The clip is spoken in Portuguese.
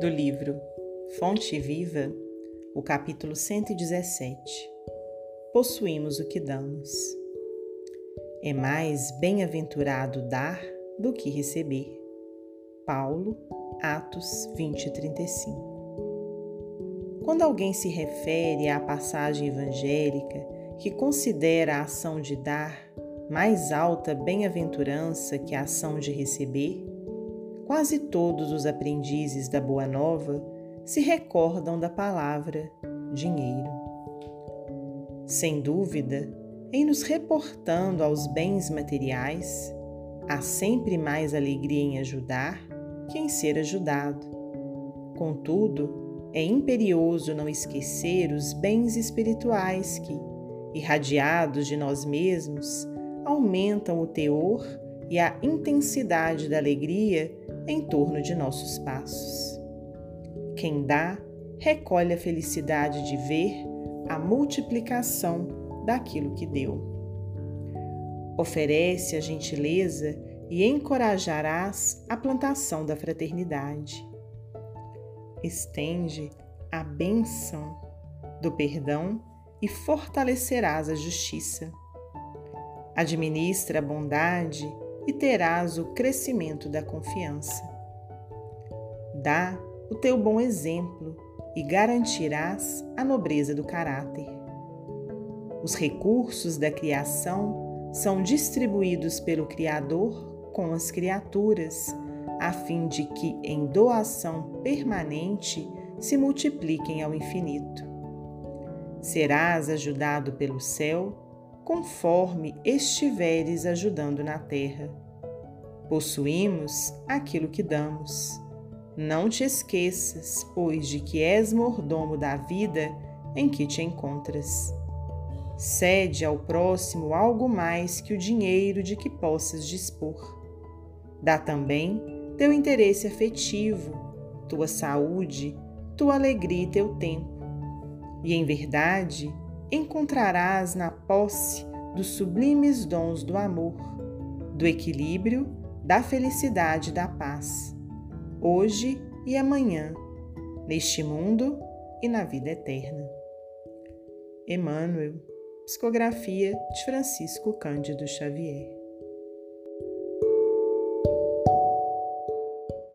do livro Fonte Viva, o capítulo 117. Possuímos o que damos. É mais bem-aventurado dar do que receber. Paulo, Atos 20, 35. Quando alguém se refere à passagem evangélica que considera a ação de dar mais alta bem-aventurança que a ação de receber, quase todos os aprendizes da Boa Nova se recordam da palavra dinheiro. Sem dúvida, em nos reportando aos bens materiais, há sempre mais alegria em ajudar que em ser ajudado. Contudo, é imperioso não esquecer os bens espirituais que, irradiados de nós mesmos, aumentam o teor e a intensidade da alegria em torno de nossos passos. Quem dá, recolhe a felicidade de ver a multiplicação daquilo que deu. Oferece a gentileza e encorajarás a plantação da fraternidade. Estende a benção do perdão e fortalecerás a justiça. Administra a bondade e terás o crescimento da confiança. Dá o teu bom exemplo e garantirás a nobreza do caráter. Os recursos da criação são distribuídos pelo Criador com as criaturas, a fim de que, em doação permanente, se multipliquem ao infinito. Serás ajudado pelo céu conforme estiveres ajudando na terra. Possuímos aquilo que damos. Não te esqueças, pois, de que és mordomo da vida em que te encontras. Cede ao próximo algo mais que o dinheiro de que possas dispor. Dá também teu interesse afetivo, tua saúde, tua alegria e teu tempo. E em verdade, encontrarás na posse dos sublimes dons do amor, do equilíbrio, da felicidade e da paz, hoje e amanhã, neste mundo e na vida eterna. Emmanuel, psicografia de Francisco Cândido Xavier.